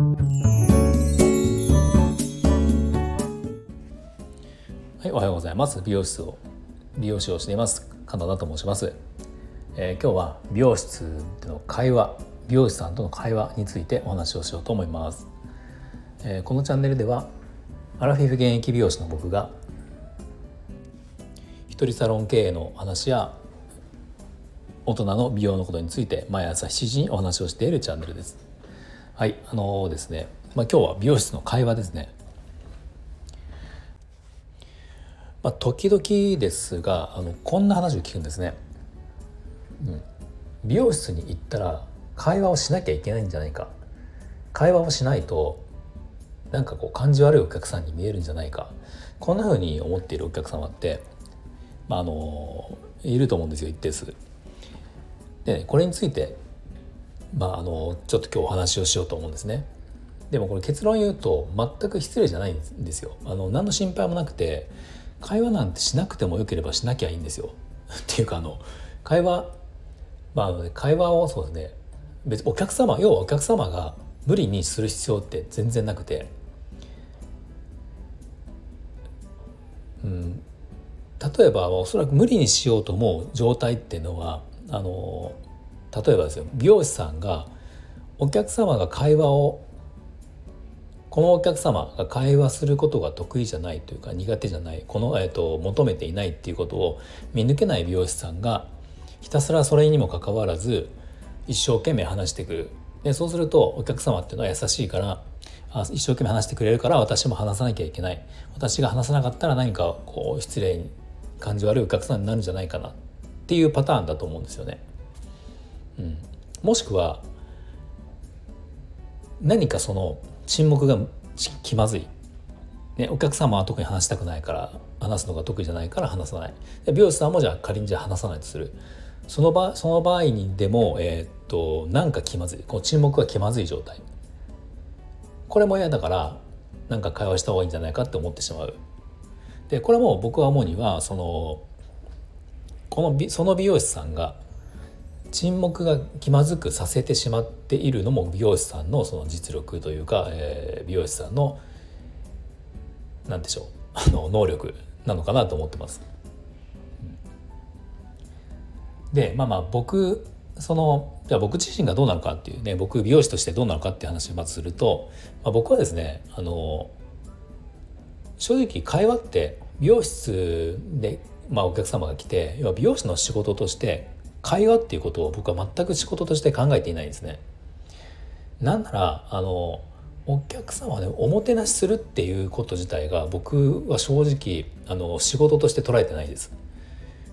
はい、おはようございます。美容室を美容師をしています。カナダと申します、えー、今日は美容室での会話美容師さんとの会話についてお話をしようと思います、えー、このチャンネルではアラフィフ現役美容師の僕が一人サロン経営の話や大人の美容のことについて毎朝7時にお話をしているチャンネルです。はいあのー、ですね、まあ、今日は美容室の会話ですね。まあ、時々ですがあのこんな話を聞くんですね、うん、美容室に行ったら会話をしなきゃいけないんじゃないか。会話をしないとなんかこう感じ悪いお客さんに見えるんじゃないか。こんな風に思っているお客様って、まあ、あのいると思うんですよ一定数。で、ね、これについて、まあ、あのちょっと今日お話をしようと思うんですね。でもこれ結論言うと全く失礼じゃないんですよ。あの何の心配もなくて会話なんてしなくてもよければしなきゃいいんですよ。っていうかあの会話まあ会話をそうですね別お客様要はお客様が無理にする必要って全然なくて、うん、例えばおそらく無理にしようと思う状態っていうのはあの例えばですよ美容師さんがお客様が会話をこのお客様が会話することが得意じゃないというか苦手じゃないこの、えーと、求めていないっていうことを見抜けない美容師さんがひたすらそれにもかかわらず一生懸命話してくるでそうするとお客様っていうのは優しいからあ一生懸命話してくれるから私も話さなきゃいけない私が話さなかったら何かこう失礼に感じ悪いお客さんになるんじゃないかなっていうパターンだと思うんですよね。うん、もしくは何かその沈黙が気まずい、ね、お客様は特に話したくないから話すのが得意じゃないから話さない。で美容師さんもじゃあ仮にじゃあ話さないとする。その場その場合にでも、えー、っとなんか気まずい。この沈黙が気まずい状態。これも嫌だからなんか会話した方がいいんじゃないかって思ってしまう。でこれも僕は思うにはそのこのその美容師さんが沈黙が気まずくさせてしまっているのも美容師さんのその実力というか、えー、美容師さんの何でしょうあの能力なのかなと思ってます。でまあまあ僕そのじゃあ僕自身がどうなのかっていうね僕美容師としてどうなのかっていう話をまずすると、まあ、僕はですねあの正直会話って美容室で、まあ、お客様が来て要は美容師の仕事として会話っていうことを僕は全く仕事として考えていないんですね。なんならあのお客様ねおもてなしするっていうこと自体が僕は正直あの仕事として捉えてないです。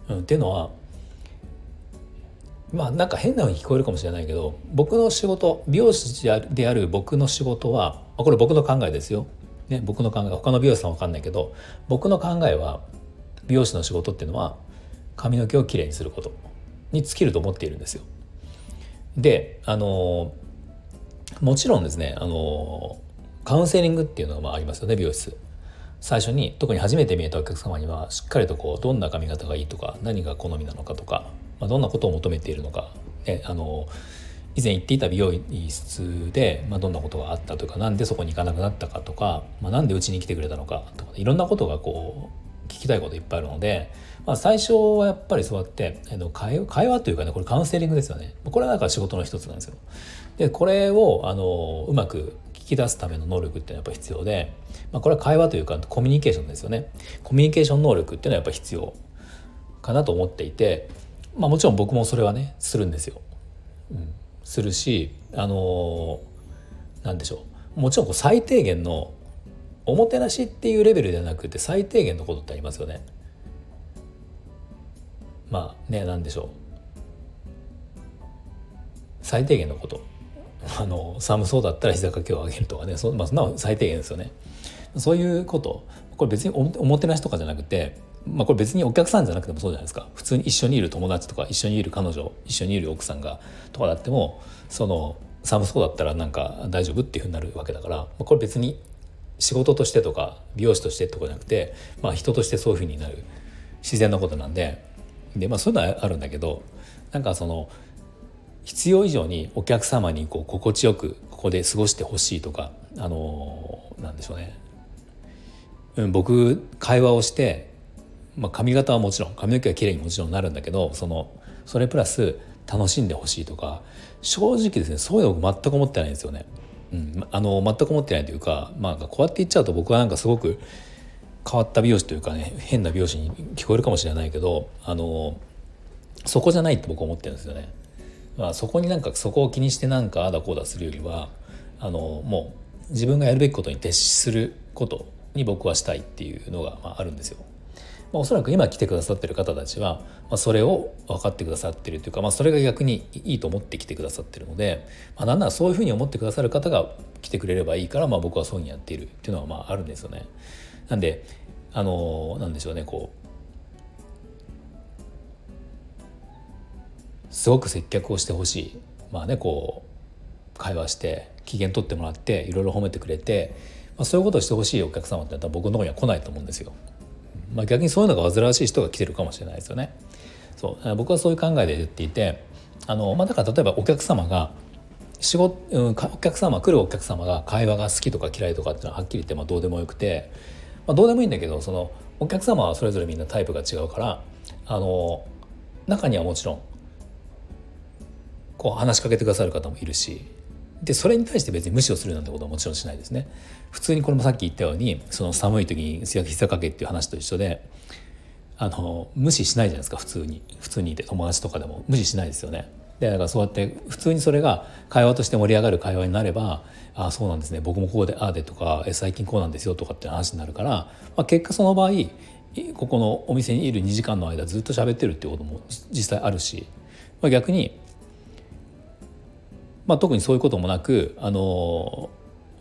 うん、っていうのはまあなんか変なふうに聞こえるかもしれないけど僕の仕事美容師である僕の仕事はこれ僕の考えですよ。ね、僕の考え他の美容師さんわかんないけど僕の考えは美容師の仕事っていうのは髪の毛をきれいにすることに尽きると思っているんですよ。であのもちろんですねあのカウンセリングっていうのがありますよね美容室。最初に特に初めて見えたお客様にはしっかりとこうどんな髪型がいいとか何が好みなのかとか、まあ、どんなことを求めているのか、ね、あの以前行っていた美容室で、まあ、どんなことがあったとか何でそこに行かなくなったかとか、まあ、なんでうちに来てくれたのかとかいろんなことがこう聞きたいこといっぱいあるのでまあ、最初はやっぱりそうやって会会話というかねこれカウンセリングですよねこれはなんか仕事の一つなんですよ。でこれをあのうまく聞き出すための能力っていうのはやっぱ必要で、まあ、これは会話というかコミュニケーションですよね。コミュニケーション能力っていうのはやっぱ必要かなと思っていて、まあ、もちろん僕もそれはねするんですよ。うん、するしあのなんでしょうもちろんこう最低限のおもてなしっていうレベルではなくて最低限のことってありますよね。まあね何でしょう。最低限のこと。あの寒そうだったら膝掛けを上げるとかね。そ,、まあ、そんな最低限ですよね。そういうこと。これ別におもてなしとかじゃなくてまあこれ別にお客さんじゃなくてもそうじゃないですか。普通に一緒にいる友達とか一緒にいる彼女一緒にいる奥さんがとかだってもその寒そうだったらなんか大丈夫っていうふうになるわけだからこれ別に仕事としてとか美容師としてとかじゃなくて、まあ、人としてそういうふうになる。自然なことなんで。でまあそういうのはあるんだけどなんかその必要以上にお客様にこう心地よくここで過ごしてほしいとかあのなんでしょうね、うん、僕会話をして、まあ、髪型はもちろん髪の毛は綺麗にもちろんなるんだけどそのそれプラス楽しんでほしいとか正直ですねそういうの全く思ってないんですよね。うん、あの全く思ってないというか、まあ、こうやって言っちゃうと僕はなんかすごく変わった美容師というかね変な美容師に聞こえるかもしれないけどあのそこじゃないって僕は思ってるんですよね。まあ、そこになんかそこを気にしてなんかあだこうだするよりはあのもう自分がやるべきことに徹することに僕はしたいっていうのが、ま、あるんですよ。まあ、おそらく今来てくださってる方たちは、まあ、それを分かってくださってるというか、まあ、それが逆にいいと思って来てくださってるので、まあ、なんならそういうふうに思ってくださる方が来てくれればいいから、まあ、僕はそういうふうにやっているっていうのはまああるんですよね。なんであのなんでしょうねこうすごく接客をしてほしいまあねこう会話して機嫌取ってもらっていろいろ褒めてくれて、まあ、そういうことをしてほしいお客様ってったら僕のとこには来ないと思うんですよ。まあ、逆にそういうのが煩わしい人が来てるかもしれないですよね。そう僕はそういう考えで言っていてあの、まあ、だから例えばお客様が仕事、うん、お客様来るお客様が会話が好きとか嫌いとかっていうのははっきり言ってまあどうでもよくて、まあ、どうでもいいんだけどそのお客様はそれぞれみんなタイプが違うからあの中にはもちろんこう話しかけてくださる方もいるしでそれに対して別に無視をするなんてことはもちろんしないですね。普通にこれもさっき言ったようにその寒い時に膝掛けっていう話と一緒であの無視しないじゃないですか普通に普通にいて友達とかでも無視しないですよね。でだからそうやって普通にそれが会話として盛り上がる会話になれば「ああそうなんですね僕もこうでああで」とか「最近こうなんですよ」とかって話になるから、まあ、結果その場合ここのお店にいる2時間の間ずっと喋ってるっていうことも実際あるし、まあ、逆にまあ、特にそういうこともなくあの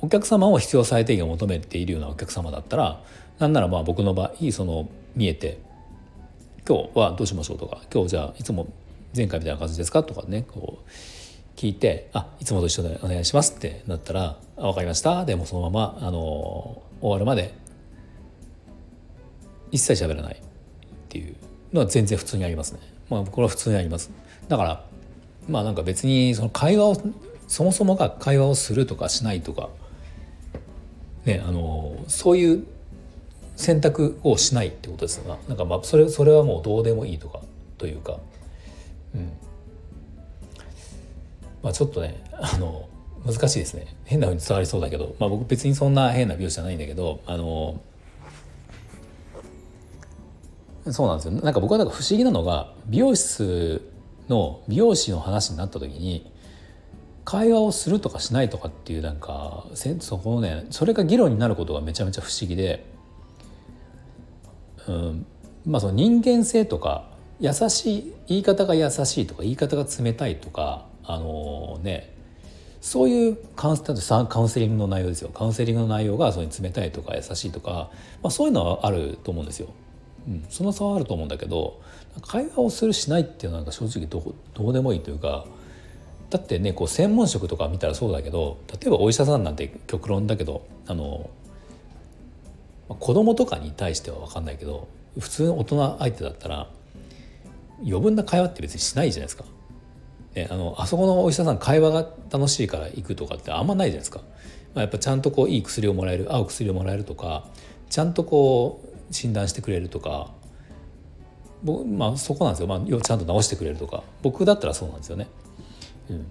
お客様を必要最低限求めているようなお客様だったらなんならまあ僕の場合その見えて「今日はどうしましょう」とか「今日じゃあいつも前回みたいな感じですか?」とかねこう聞いて「あいつもと一緒でお願いします」ってなったら「あ分かりました」でもそのままあの終わるまで一切喋らないっていうのは全然普通にありますね。まあ、これは普通にあります。だからまあなんか別にその会話をそもそもが会話をするとかしないとか、ね、あのそういう選択をしないってことですがな。んかまあそれそれはもうどうでもいいとかというか、うん。まあ、ちょっとねあの難しいですね。変なふうに伝わりそうだけど、まあ、僕別にそんな変な美容師じゃないんだけどあのそうなんですよ。なんか僕はなんか不思議なのが美容室の美容師の話になった時に会話をするとかしないとかっていうなんかそこのねそれが議論になることがめちゃめちゃ不思議で、うん、まあその人間性とか優しい言い方が優しいとか言い方が冷たいとかあのー、ねそういうカウンセリングの内容ですよカウンセリングの内容がそれに冷たいとか優しいとか、まあ、そういうのはあると思うんですよ。うん、その差はあると思うんだけど会話をするしないっていうのは正直どどうでもいいというかだってねこう専門職とか見たらそうだけど例えばお医者さんなんて極論だけどあの子供とかに対しては分かんないけど普通の大人相手だったら余分な会話って別にしないじゃないですか。あのあそこのお医者さん会話が楽しいから行くとかってあんまないじゃないですか。まあ、やっぱちゃんとこういい薬をもらえる合う薬をもらえるとかちゃんとこう診断してくれるとかまあそこなんですよ、まあ、ちゃんと直してくれるとか僕だったらそうなんですよね。うん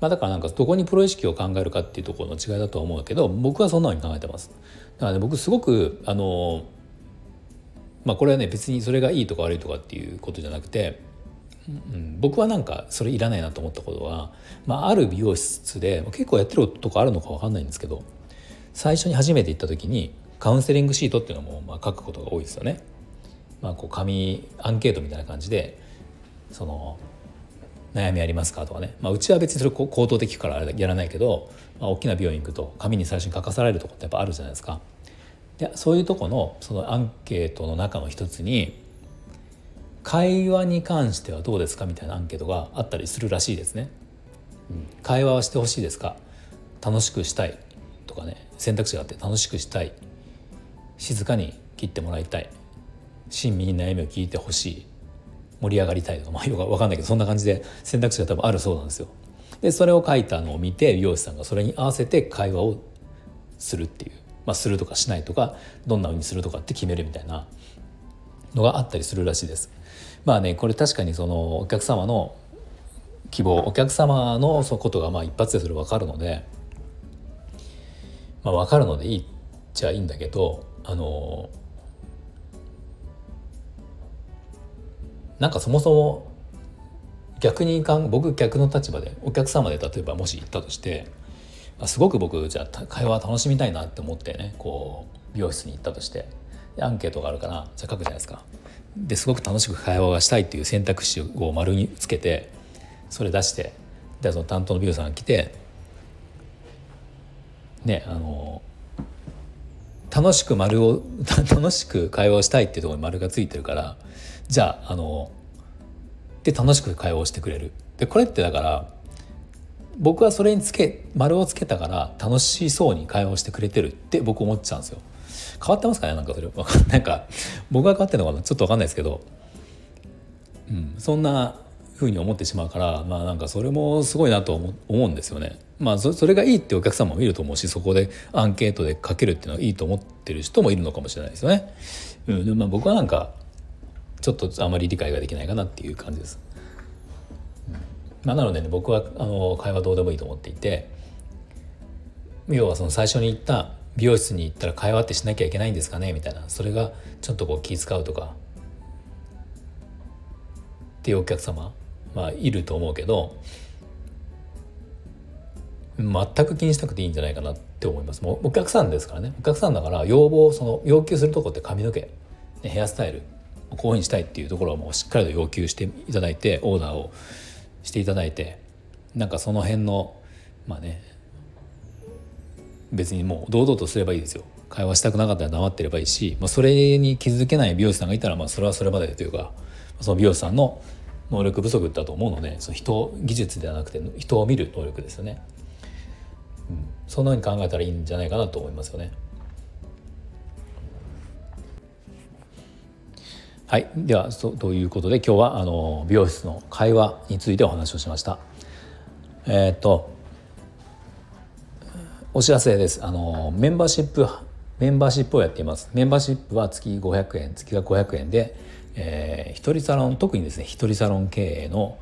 まあ、だからなんかどこにプロ意識を考えるかっていうところの違いだとは思うけど僕はそんなふうに考えてます。だからね僕すごくあのまあこれはね別にそれがいいとか悪いとかっていうことじゃなくて、うん、僕はなんかそれいらないなと思ったことは、まあ、ある美容室で結構やってるとこあるのか分かんないんですけど最初に初めて行った時にカウンセリングシートっていうのもまあ書くことが多いですよね。まあ、こう紙アンケートみたいな感じでその悩みありますかとかね、まあ、うちは別にそれ口頭的からやらないけど、まあ、大きな病院行くと紙に最初に書かされるとこってやっぱあるじゃないですか。でそういうとこのそのアンケートの中の一つに会話に関してはどうですかみたいなアンケートがあったりするらしいですね。うん、会話はしてほしいですか楽しくしたいとかね選択肢があって楽しくしたい静かに切ってもらいたい。親身に悩みを聞いてほしい。盛り上がりたいとか。まあよく分かんないけどそんな感じで選択肢が多分あるそうなんですよ。でそれを書いたのを見て美容師さんがそれに合わせて会話をするっていう、まあ、するとかしないとかどんなふうにするとかって決めるみたいな。のがあったりするらしいです。まあねこれ確かにそのお客様の希望お客様のそのことがまあ一発でそれ分かるので、まあ、分かるのでいいっちゃいいんだけどあのなんかそもそも逆にかん僕逆の立場でお客様で例えばもし行ったとしてすごく僕じゃあ会話楽しみたいなって思ってねこう美容室に行ったとしてアンケートがあるからじゃあ書くじゃないですか。ですごく楽しく会話がしたいっていう選択肢を丸につけてそれ出してでその担当の美容師さんが来てねあの楽しく丸を 楽しく会話をしたいっていうところに丸がついてるからじゃああので楽しく会話をしてくれる。でこれってだから僕はそれにつけ丸をつけたから楽しそうに会話をしてくれてるって僕思っちゃうんですよ。変わってますかね？なんかそれ。なんか僕が変わってるのかな？ちょっと分かんないですけど、うん、そんなふうに思ってしまうからまあなんかそれもすごいなと思うんですよね。まあそれがいいってお客様もいると思うしそこでアンケートで書けるっていうのはいいと思ってる人もいるのかもしれないですよね。うん、でまあ僕はなんかちょっとあまり理解ができないかなっていう感じです。まあ、なのでね僕はあの会話どうでもいいと思っていて要はその最初に言った美容室に行ったら会話ってしなきゃいけないんですかねみたいなそれがちょっとこう気遣うとかっていうお客様まあ、いると思うけど全く気にしなくていいんじゃないかなって思います。もうお客さんですからね。お客さんだから要望その要求するとこって髪の毛。ヘアスタイル。こういうふうにしたいっていうところはもうしっかりと要求していただいてオーダーをしていただいてなんかその辺のまあね別にもう堂々とすればいいですよ。会話したくなかったら黙ってればいいし、まあ、それに気づけない美容師さんがいたらまあそれはそれまでというかその美容師さんの能力不足だと思うのでその人技術ではなくて人を見る能力ですよね、うん、そんなふうに考えたらいいんじゃないかなと思いますよね。はい、ではそということで今日はあの美容室の会話についてお話をしました。えー、っとお知らせです。あのメンバーシップメンバーシップをやっています。メンバーシップは月500円、月が500円でえー、一人サロン特にですね一人サロン経営の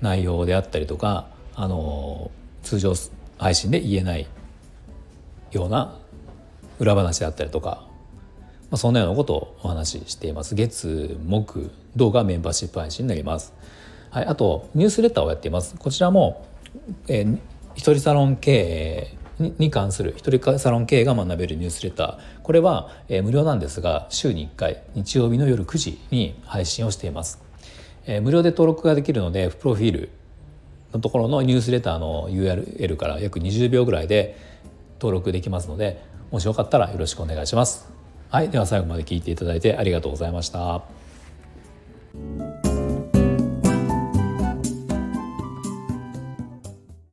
内容であったりとか、あの通常配信で言えないような裏話であったりとか、まあ、そんなようなことをお話ししています。月木動画メンバーシップ配信になります、はい、あとニュースレターをやっています。こちらも、えー、一人サロン経営に関する一人サロン経営が学べるニュースレター。これは、えー、無料なんですが週に1回日曜日の夜9時に配信をしています、えー、無料で登録ができるのでプロフィールのところのニュースレターの URL から約20秒ぐらいで登録できますのでもしよかったらよろしくお願いします。はいでは最後まで聞いていただいてありがとうございました。